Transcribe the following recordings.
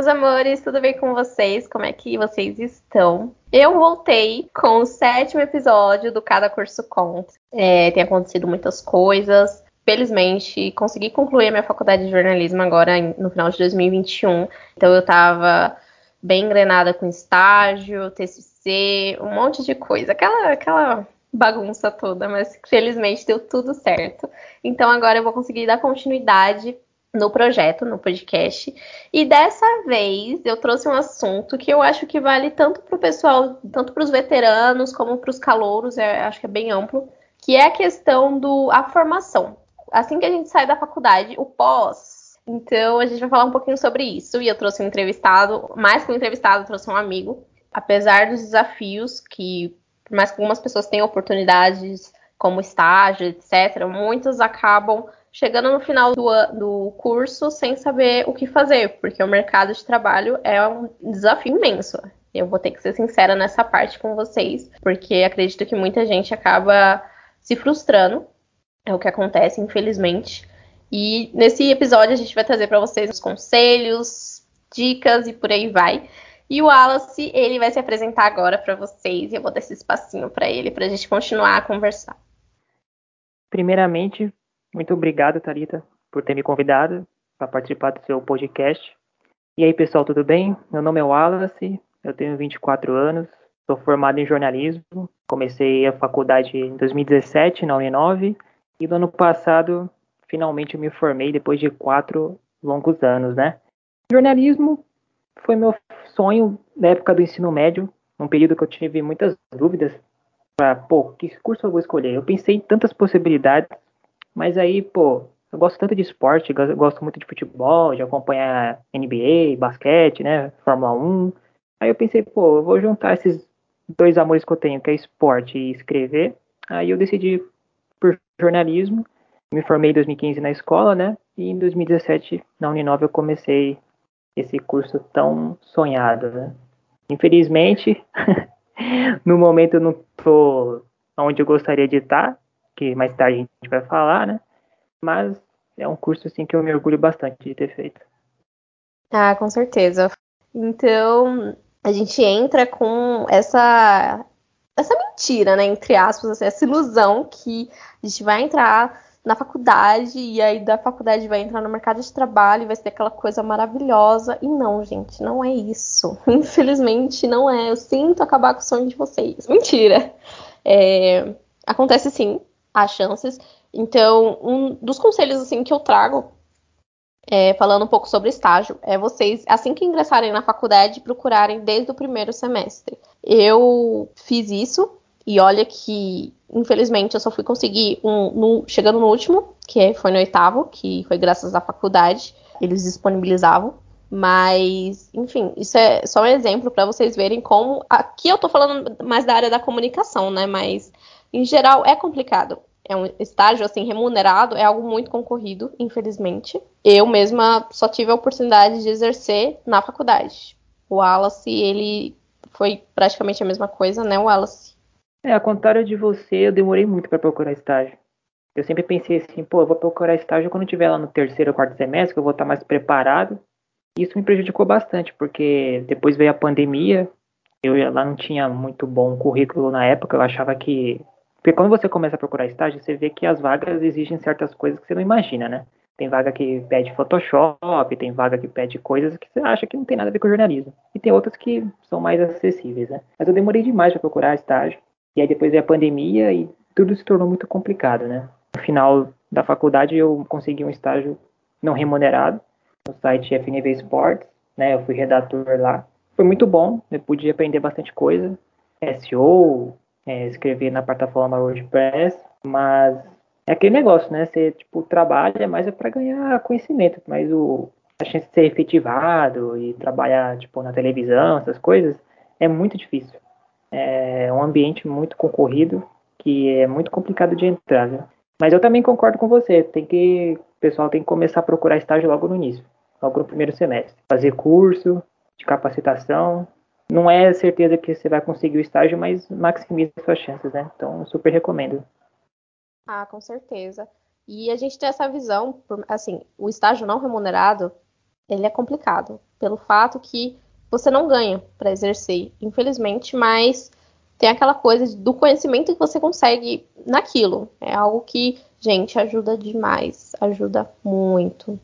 meus amores, tudo bem com vocês? Como é que vocês estão? Eu voltei com o sétimo episódio do Cada Curso Conta. É, tem acontecido muitas coisas. Felizmente, consegui concluir a minha faculdade de jornalismo agora no final de 2021. Então, eu tava bem engrenada com estágio, TCC, um monte de coisa. Aquela, aquela bagunça toda, mas felizmente deu tudo certo. Então, agora eu vou conseguir dar continuidade no projeto, no podcast. E dessa vez eu trouxe um assunto que eu acho que vale tanto para o pessoal, tanto para os veteranos como para os calouros, é, acho que é bem amplo, que é a questão do a formação. Assim que a gente sai da faculdade, o pós. Então a gente vai falar um pouquinho sobre isso. E eu trouxe um entrevistado, mais que um entrevistado, trouxe um amigo. Apesar dos desafios que, por mais que algumas pessoas tenham oportunidades como estágio, etc., muitos acabam chegando no final do, do curso sem saber o que fazer, porque o mercado de trabalho é um desafio imenso. Eu vou ter que ser sincera nessa parte com vocês, porque acredito que muita gente acaba se frustrando. É o que acontece, infelizmente. E nesse episódio a gente vai trazer para vocês os conselhos, dicas e por aí vai. E o Wallace, ele vai se apresentar agora para vocês e eu vou dar esse espacinho para ele para a gente continuar a conversar. Primeiramente, muito obrigado, Talita, por ter me convidado para participar do seu podcast. E aí, pessoal, tudo bem? Meu nome é Wallace, eu tenho 24 anos, sou formado em jornalismo. Comecei a faculdade em 2017 na Uninove e no ano passado finalmente me formei depois de quatro longos anos, né? Jornalismo foi meu sonho na época do ensino médio, um período que eu tive muitas dúvidas para, pô, que curso eu vou escolher? Eu pensei em tantas possibilidades, mas aí, pô, eu gosto tanto de esporte, gosto muito de futebol, de acompanhar NBA, basquete, né, Fórmula 1. Aí eu pensei, pô, eu vou juntar esses dois amores que eu tenho, que é esporte e escrever. Aí eu decidi por jornalismo. Me formei em 2015 na escola, né? E em 2017 na Uninove eu comecei esse curso tão sonhado, né? Infelizmente, no momento eu não tô onde eu gostaria de estar, que mais tarde a gente vai falar, né? Mas é um curso assim que eu me orgulho bastante de ter feito. Ah, com certeza. Então, a gente entra com essa essa mentira, né, entre aspas, assim, essa ilusão que a gente vai entrar na faculdade e aí da faculdade vai entrar no mercado de trabalho e vai ser aquela coisa maravilhosa. E não, gente, não é isso. Infelizmente, não é. Eu sinto acabar com o sonho de vocês. Mentira. É, acontece sim, há chances. Então, um dos conselhos assim que eu trago, é, falando um pouco sobre estágio, é vocês, assim que ingressarem na faculdade, procurarem desde o primeiro semestre. Eu fiz isso e olha que, infelizmente, eu só fui conseguir um no, chegando no último, que foi no oitavo, que foi graças à faculdade, eles disponibilizavam. Mas, enfim, isso é só um exemplo para vocês verem como. Aqui eu tô falando mais da área da comunicação, né? Mas, em geral, é complicado é um estágio assim remunerado, é algo muito concorrido, infelizmente. Eu mesma só tive a oportunidade de exercer na faculdade. O Wallace, ele foi praticamente a mesma coisa, né, Wallace? É, ao contrário de você, eu demorei muito para procurar estágio. Eu sempre pensei assim, pô, eu vou procurar estágio quando tiver lá no terceiro ou quarto semestre, que eu vou estar mais preparado. Isso me prejudicou bastante, porque depois veio a pandemia, eu lá não tinha muito bom currículo na época, eu achava que porque quando você começa a procurar estágio, você vê que as vagas exigem certas coisas que você não imagina, né? Tem vaga que pede Photoshop, tem vaga que pede coisas que você acha que não tem nada a ver com jornalismo. E tem outras que são mais acessíveis, né? Mas eu demorei demais para procurar estágio. E aí depois veio a pandemia e tudo se tornou muito complicado, né? No final da faculdade eu consegui um estágio não remunerado no site FNV Sports, né? Eu fui redator lá. Foi muito bom, eu pude aprender bastante coisa. SEO, é, escrever na plataforma WordPress, mas é aquele negócio, né? Você tipo trabalha mais é para ganhar conhecimento, mas o a chance de ser efetivado e trabalhar tipo na televisão, essas coisas, é muito difícil. É um ambiente muito concorrido que é muito complicado de entrar? Mas eu também concordo com você, tem que o pessoal tem que começar a procurar estágio logo no início, logo no primeiro semestre, fazer curso de capacitação, não é certeza que você vai conseguir o estágio, mas maximiza suas chances, né? Então, super recomendo. Ah, com certeza. E a gente tem essa visão, assim, o estágio não remunerado, ele é complicado, pelo fato que você não ganha para exercer, infelizmente, mas tem aquela coisa do conhecimento que você consegue naquilo. É algo que, gente, ajuda demais, ajuda muito.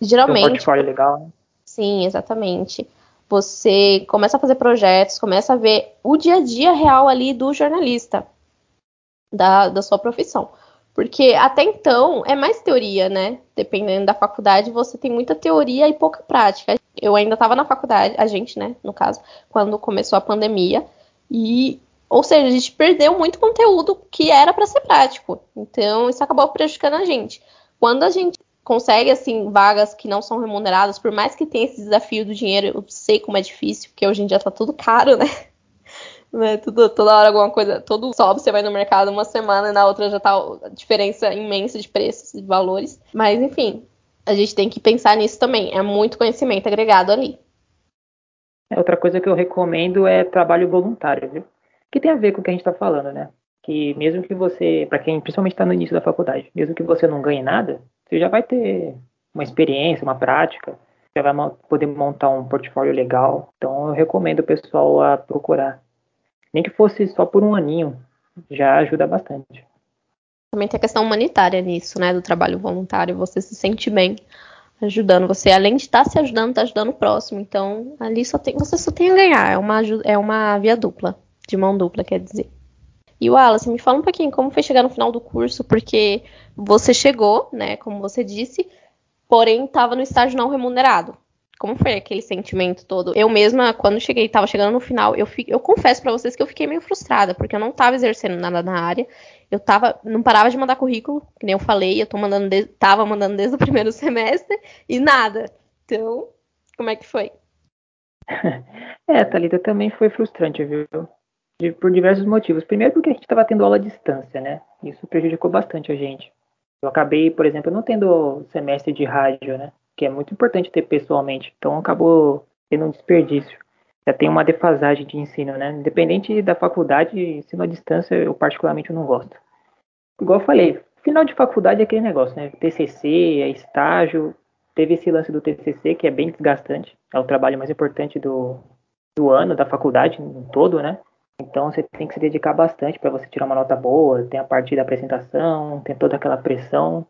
Geralmente. Um portfólio legal, né? Sim, exatamente. Você começa a fazer projetos, começa a ver o dia a dia real ali do jornalista, da, da sua profissão. Porque até então é mais teoria, né? Dependendo da faculdade, você tem muita teoria e pouca prática. Eu ainda estava na faculdade, a gente, né, no caso, quando começou a pandemia. E, ou seja, a gente perdeu muito conteúdo que era para ser prático. Então, isso acabou prejudicando a gente. Quando a gente consegue, assim, vagas que não são remuneradas, por mais que tenha esse desafio do dinheiro, eu sei como é difícil, porque hoje em dia tá tudo caro, né? né? Tudo, toda hora alguma coisa, todo sobe, você vai no mercado uma semana e na outra já tá a diferença imensa de preços e valores. Mas, enfim, a gente tem que pensar nisso também. É muito conhecimento agregado ali. É, outra coisa que eu recomendo é trabalho voluntário, viu? Que tem a ver com o que a gente está falando, né? Que mesmo que você, para quem principalmente está no início da faculdade, mesmo que você não ganhe nada, você já vai ter uma experiência, uma prática, já vai poder montar um portfólio legal. Então eu recomendo o pessoal a procurar. Nem que fosse só por um aninho, já ajuda bastante. Também tem a questão humanitária nisso, né? Do trabalho voluntário. Você se sente bem ajudando. Você, além de estar tá se ajudando, está ajudando o próximo. Então, ali só tem, você só tem a ganhar. É uma, é uma via dupla, de mão dupla, quer dizer. E o Wallace, me fala um pouquinho como foi chegar no final do curso, porque você chegou, né, como você disse, porém estava no estágio não remunerado. Como foi aquele sentimento todo? Eu mesma, quando cheguei, estava chegando no final, eu, fi, eu confesso para vocês que eu fiquei meio frustrada, porque eu não estava exercendo nada na área. Eu tava, não parava de mandar currículo, que nem eu falei, eu tô mandando de, tava mandando desde o primeiro semestre e nada. Então, como é que foi? É, Thalita, também foi frustrante, viu? Por diversos motivos. Primeiro, porque a gente estava tendo aula à distância, né? Isso prejudicou bastante a gente. Eu acabei, por exemplo, não tendo semestre de rádio, né? Que é muito importante ter pessoalmente. Então, acabou tendo um desperdício. Já tem uma defasagem de ensino, né? Independente da faculdade, ensino à distância, eu particularmente não gosto. Igual eu falei, final de faculdade é aquele negócio, né? TCC, é estágio. Teve esse lance do TCC, que é bem desgastante. É o trabalho mais importante do, do ano, da faculdade todo, né? Então você tem que se dedicar bastante para você tirar uma nota boa. Tem a parte da apresentação, tem toda aquela pressão,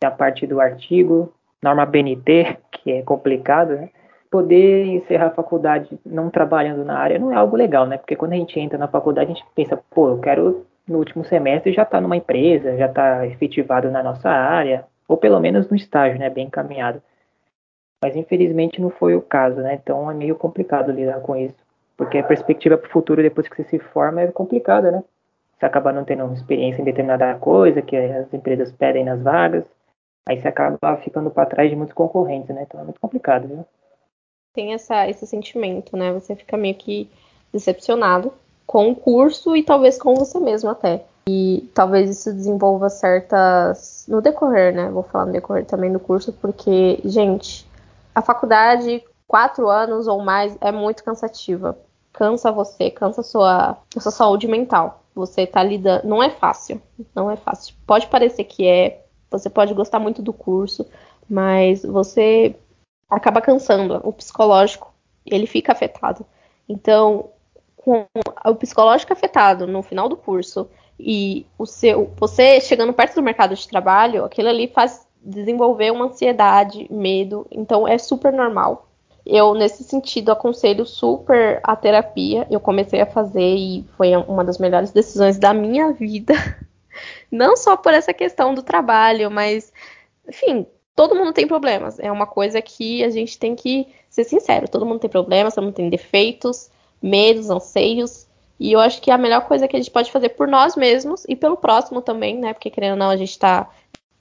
tem a parte do artigo, norma BNT, que é complicado, né? Poder encerrar a faculdade não trabalhando na área não é algo legal, né? Porque quando a gente entra na faculdade, a gente pensa, pô, eu quero no último semestre já estar tá numa empresa, já estar tá efetivado na nossa área, ou pelo menos no estágio, né? Bem encaminhado. Mas infelizmente não foi o caso, né? Então é meio complicado lidar com isso. Porque a perspectiva para o futuro, depois que você se forma, é complicada, né? Você acaba não tendo experiência em determinada coisa que as empresas pedem nas vagas, aí você acaba ficando para trás de muitos concorrentes, né? Então é muito complicado, viu? Tem essa, esse sentimento, né? Você fica meio que decepcionado com o curso e talvez com você mesmo até. E talvez isso desenvolva certas. No decorrer, né? Vou falar no decorrer também do curso, porque, gente, a faculdade, quatro anos ou mais é muito cansativa. Cansa você, cansa sua, sua saúde mental. Você tá lidando. Não é fácil. Não é fácil. Pode parecer que é. Você pode gostar muito do curso, mas você acaba cansando. O psicológico, ele fica afetado. Então, com o psicológico afetado no final do curso e o seu, você chegando perto do mercado de trabalho, aquilo ali faz desenvolver uma ansiedade, medo. Então, é super normal. Eu, nesse sentido, aconselho super a terapia. Eu comecei a fazer e foi uma das melhores decisões da minha vida. Não só por essa questão do trabalho, mas, enfim, todo mundo tem problemas. É uma coisa que a gente tem que ser sincero. Todo mundo tem problemas, todo mundo tem defeitos, medos, anseios. E eu acho que a melhor coisa que a gente pode fazer por nós mesmos e pelo próximo também, né? Porque querendo ou não, a gente tá.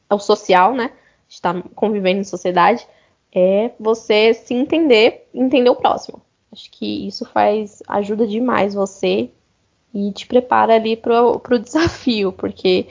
É o social, né? A gente tá convivendo em sociedade é você se entender, entender o próximo. Acho que isso faz ajuda demais você e te prepara ali pro, pro desafio, porque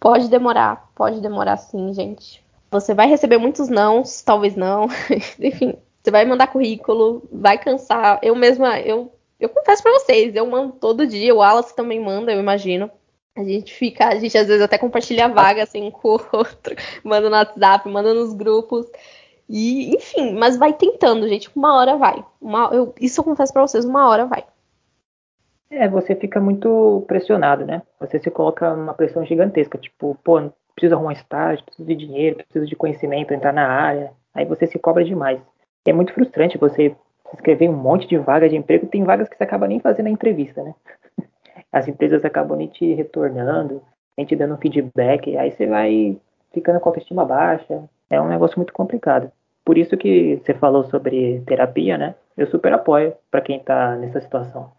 pode demorar, pode demorar sim, gente. Você vai receber muitos nãos, talvez não, enfim, você vai mandar currículo, vai cansar. Eu mesma, eu, eu confesso para vocês, eu mando todo dia, o Wallace também manda, eu imagino. A gente fica, a gente às vezes até compartilha vaga assim com o outro, manda no WhatsApp, manda nos grupos. E, enfim, mas vai tentando, gente. Uma hora vai. Uma, eu, isso eu confesso pra vocês, uma hora vai. É, você fica muito pressionado, né? Você se coloca uma pressão gigantesca, tipo, pô, preciso arrumar estágio, preciso de dinheiro, preciso de conhecimento, entrar na área. Aí você se cobra demais. é muito frustrante você em um monte de vagas de emprego, tem vagas que você acaba nem fazendo a entrevista, né? As empresas acabam nem te retornando, nem te dando um feedback, aí você vai ficando com a autoestima baixa. É um negócio muito complicado. Por isso que você falou sobre terapia, né? Eu super apoio para quem tá nessa situação.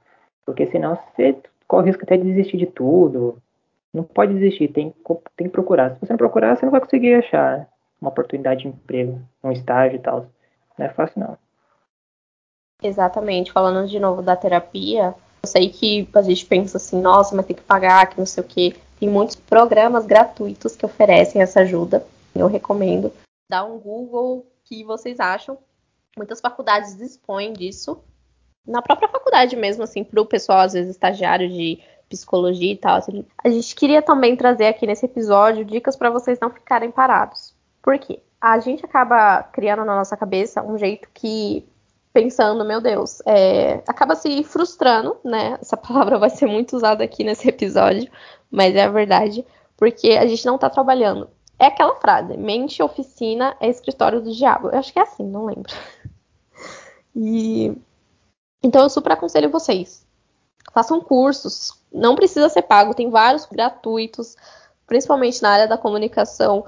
Porque senão você corre o risco até de desistir de tudo. Não pode desistir, tem, tem que procurar. Se você não procurar, você não vai conseguir achar uma oportunidade de emprego, um estágio e tal. Não é fácil, não. Exatamente. Falando de novo da terapia, eu sei que a gente pensa assim, nossa, mas tem que pagar, que não sei o quê. Tem muitos programas gratuitos que oferecem essa ajuda. Eu recomendo. Dá um Google que vocês acham. Muitas faculdades dispõem disso. Na própria faculdade mesmo, assim, para o pessoal, às vezes, estagiário de psicologia e tal. Assim. A gente queria também trazer aqui nesse episódio dicas para vocês não ficarem parados. Por quê? A gente acaba criando na nossa cabeça um jeito que, pensando, meu Deus, é, acaba se frustrando, né? Essa palavra vai ser muito usada aqui nesse episódio, mas é a verdade, porque a gente não tá trabalhando. É aquela frase: mente, oficina é escritório do diabo. Eu acho que é assim, não lembro. E então eu super aconselho vocês. Façam cursos, não precisa ser pago, tem vários gratuitos, principalmente na área da comunicação.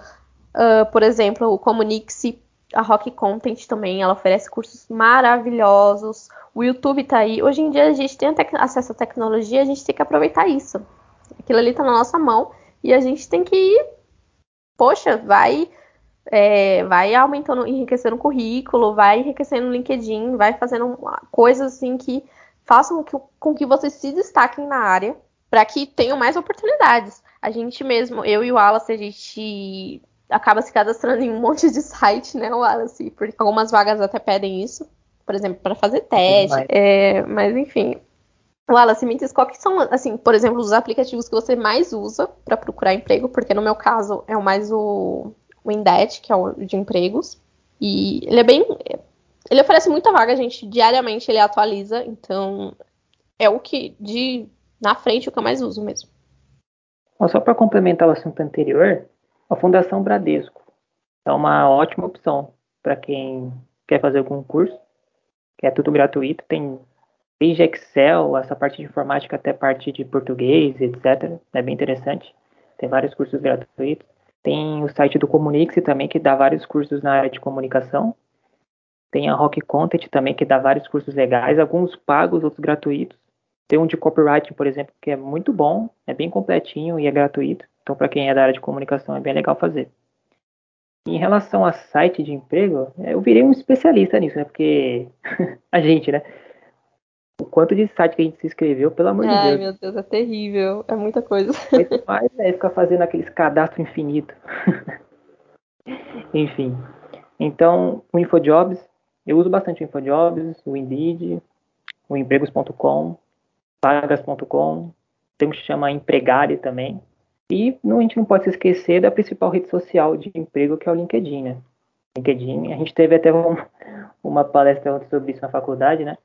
Uh, por exemplo, o Comunique-se, a Rock Content também, ela oferece cursos maravilhosos. O YouTube tá aí. Hoje em dia a gente tem acesso à tecnologia, a gente tem que aproveitar isso. Aquilo ali tá na nossa mão e a gente tem que poxa, vai é, vai aumentando, enriquecendo o currículo, vai enriquecendo o LinkedIn, vai fazendo coisas assim que façam que, com que vocês se destaquem na área para que tenham mais oportunidades. A gente mesmo, eu e o Wallace, a gente acaba se cadastrando em um monte de site, né, Wallace? Porque algumas vagas até pedem isso, por exemplo, para fazer teste. É, mas enfim, Wallace, me diz qual que são, assim, por exemplo, os aplicativos que você mais usa para procurar emprego, porque no meu caso é mais o, o Indeed, que é o de empregos. E ele é bem. Ele oferece muita vaga, gente. Diariamente ele atualiza, então é o que de na frente o que eu mais uso mesmo. Só para complementar o assunto anterior, a Fundação Bradesco é uma ótima opção para quem quer fazer algum curso, que é tudo gratuito, tem desde Excel, essa parte de informática até parte de português, etc. É bem interessante. Tem vários cursos gratuitos. Tem o site do Comunique também, que dá vários cursos na área de comunicação. Tem a Rock Content também, que dá vários cursos legais, alguns pagos, outros gratuitos. Tem um de copyright, por exemplo, que é muito bom, é bem completinho e é gratuito. Então, para quem é da área de comunicação, é bem legal fazer. Em relação a site de emprego, eu virei um especialista nisso, né? Porque a gente, né? O quanto de site que a gente se inscreveu, pelo amor de Deus. Ai, meu Deus, é terrível. É muita coisa. Mais é ficar fazendo aqueles cadastros infinitos. Enfim. Então, o InfoJobs, eu uso bastante o InfoJobs, o Indeed, o empregos.com, vagas.com, tem um que chama Empregare também. E não, a gente não pode se esquecer da principal rede social de emprego, que é o LinkedIn, né? LinkedIn, a gente teve até um, uma palestra sobre isso na faculdade, né?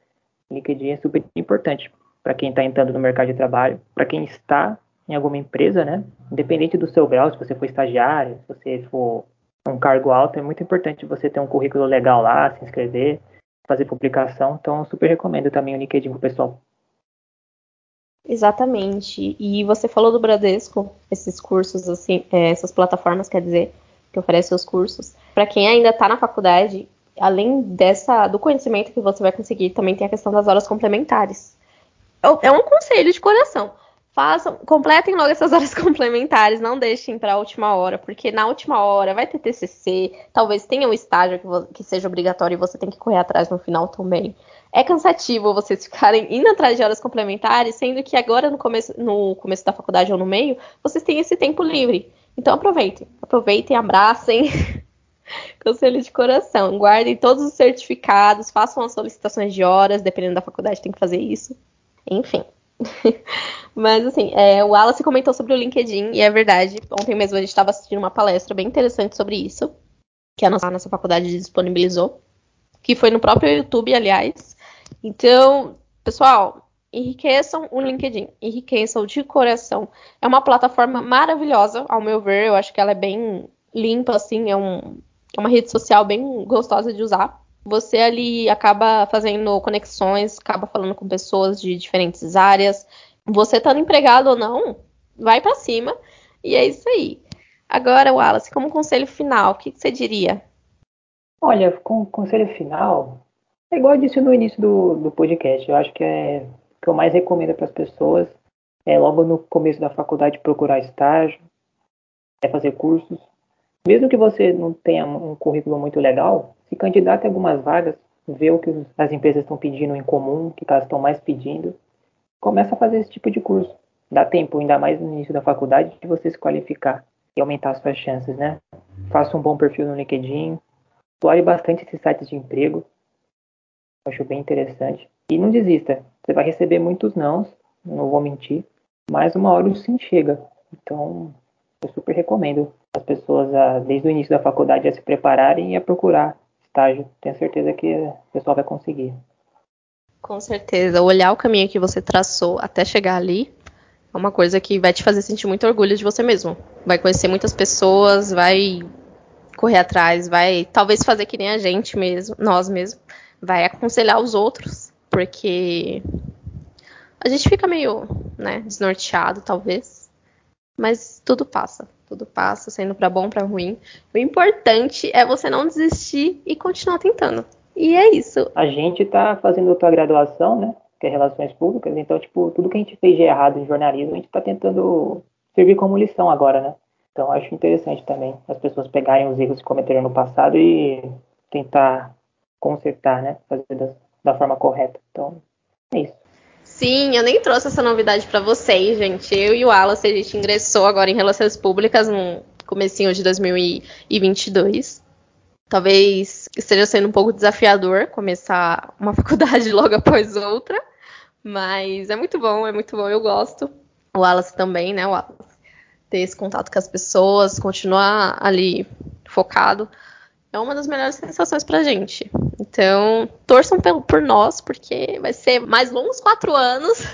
LinkedIn é super importante para quem está entrando no mercado de trabalho, para quem está em alguma empresa, né? Independente do seu grau, se você for estagiário, se você for um cargo alto, é muito importante você ter um currículo legal lá, se inscrever, fazer publicação. Então, super recomendo também o LinkedIn para o pessoal. Exatamente. E você falou do Bradesco, esses cursos, assim, é, essas plataformas, quer dizer, que oferecem os cursos. Para quem ainda está na faculdade, além dessa do conhecimento que você vai conseguir, também tem a questão das horas complementares. É, é um conselho de coração. Façam, completem logo essas horas complementares, não deixem para a última hora, porque na última hora vai ter TCC, talvez tenha um estágio que, que seja obrigatório e você tem que correr atrás no final também. É cansativo vocês ficarem indo atrás de horas complementares, sendo que agora no começo, no começo da faculdade ou no meio, vocês têm esse tempo livre. Então aproveitem, aproveitem, abracem, Conselho de coração. Guardem todos os certificados, façam as solicitações de horas, dependendo da faculdade, tem que fazer isso. Enfim. Mas assim, é, o Wallace comentou sobre o LinkedIn, e é verdade. Ontem mesmo a gente estava assistindo uma palestra bem interessante sobre isso. que a nossa, a nossa faculdade disponibilizou, que foi no próprio YouTube, aliás. Então, pessoal, enriqueçam o LinkedIn, enriqueçam de coração. É uma plataforma maravilhosa, ao meu ver, eu acho que ela é bem limpa, assim, é, um, é uma rede social bem gostosa de usar. Você ali acaba fazendo conexões, acaba falando com pessoas de diferentes áreas. Você estando empregado ou não, vai para cima. E é isso aí. Agora, Wallace, como conselho final, o que, que você diria? Olha, com conselho final, é igual eu disse no início do, do podcast. Eu acho que é que eu mais recomendo para as pessoas é logo no começo da faculdade procurar estágio, é fazer cursos. Mesmo que você não tenha um currículo muito legal, se candidate a algumas vagas, vê o que as empresas estão pedindo em comum, o que elas estão mais pedindo, começa a fazer esse tipo de curso. Dá tempo, ainda mais no início da faculdade, de você se qualificar e aumentar suas chances, né? Faça um bom perfil no LinkedIn, explore bastante esses sites de emprego, acho bem interessante. E não desista, você vai receber muitos nãos, não vou mentir, mas uma hora o sim chega. Então, eu super recomendo as pessoas, a, desde o início da faculdade, a se prepararem e a procurar estágio. Tenho certeza que o pessoal vai conseguir. Com certeza. Olhar o caminho que você traçou até chegar ali é uma coisa que vai te fazer sentir muito orgulho de você mesmo. Vai conhecer muitas pessoas, vai correr atrás, vai talvez fazer que nem a gente mesmo, nós mesmos, vai aconselhar os outros porque a gente fica meio, né, desnorteado, talvez. Mas tudo passa, tudo passa, sendo para bom, para ruim. O importante é você não desistir e continuar tentando. E é isso. A gente tá fazendo outra graduação, né, que é Relações Públicas, então, tipo, tudo que a gente fez de errado em jornalismo, a gente tá tentando servir como lição agora, né? Então, acho interessante também as pessoas pegarem os erros que cometeram no passado e tentar consertar, né? Fazer das, da forma correta. Então, é isso. Sim, eu nem trouxe essa novidade para vocês, gente. Eu e o Wallace, a gente ingressou agora em Relações Públicas no comecinho de 2022. Talvez esteja sendo um pouco desafiador começar uma faculdade logo após outra, mas é muito bom, é muito bom, eu gosto. O Wallace também, né, o Wallace? Ter esse contato com as pessoas, continuar ali focado é uma das melhores sensações pra gente. Então, torçam por nós, porque vai ser mais longos quatro anos,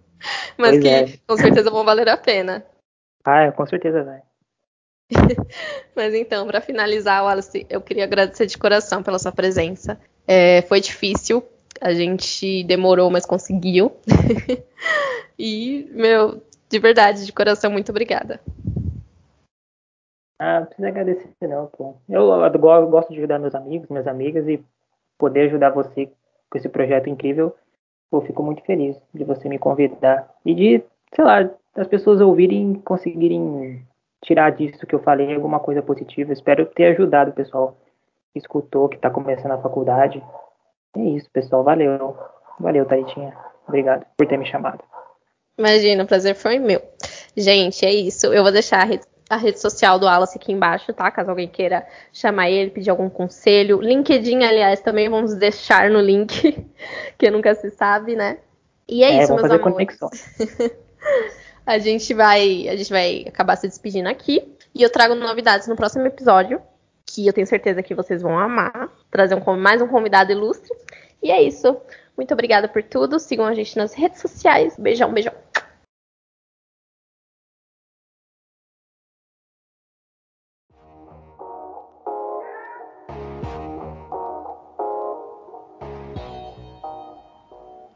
mas pois que é. com certeza vão valer a pena. Ah, com certeza vai. mas então, para finalizar, Wallace, eu queria agradecer de coração pela sua presença. É, foi difícil, a gente demorou, mas conseguiu. e, meu, de verdade, de coração, muito obrigada. Ah, não precisa agradecer não, pô. Eu, eu gosto de ajudar meus amigos, minhas amigas e poder ajudar você com esse projeto incrível. Eu fico muito feliz de você me convidar e de, sei lá, as pessoas ouvirem conseguirem tirar disso que eu falei alguma coisa positiva. Espero ter ajudado o pessoal que escutou, que está começando a faculdade. É isso, pessoal. Valeu. Valeu, Taritinha. Obrigado por ter me chamado. Imagina, o prazer foi meu. Gente, é isso. Eu vou deixar a rede a rede social do Wallace aqui embaixo, tá? Caso alguém queira chamar ele, pedir algum conselho. LinkedIn, aliás, também vamos deixar no link, que nunca se sabe, né? E é, é isso, meus fazer amores. a gente vai, a gente vai acabar se despedindo aqui e eu trago novidades no próximo episódio, que eu tenho certeza que vocês vão amar, trazer um, mais um convidado ilustre. E é isso. Muito obrigada por tudo. Sigam a gente nas redes sociais. Beijão, beijão.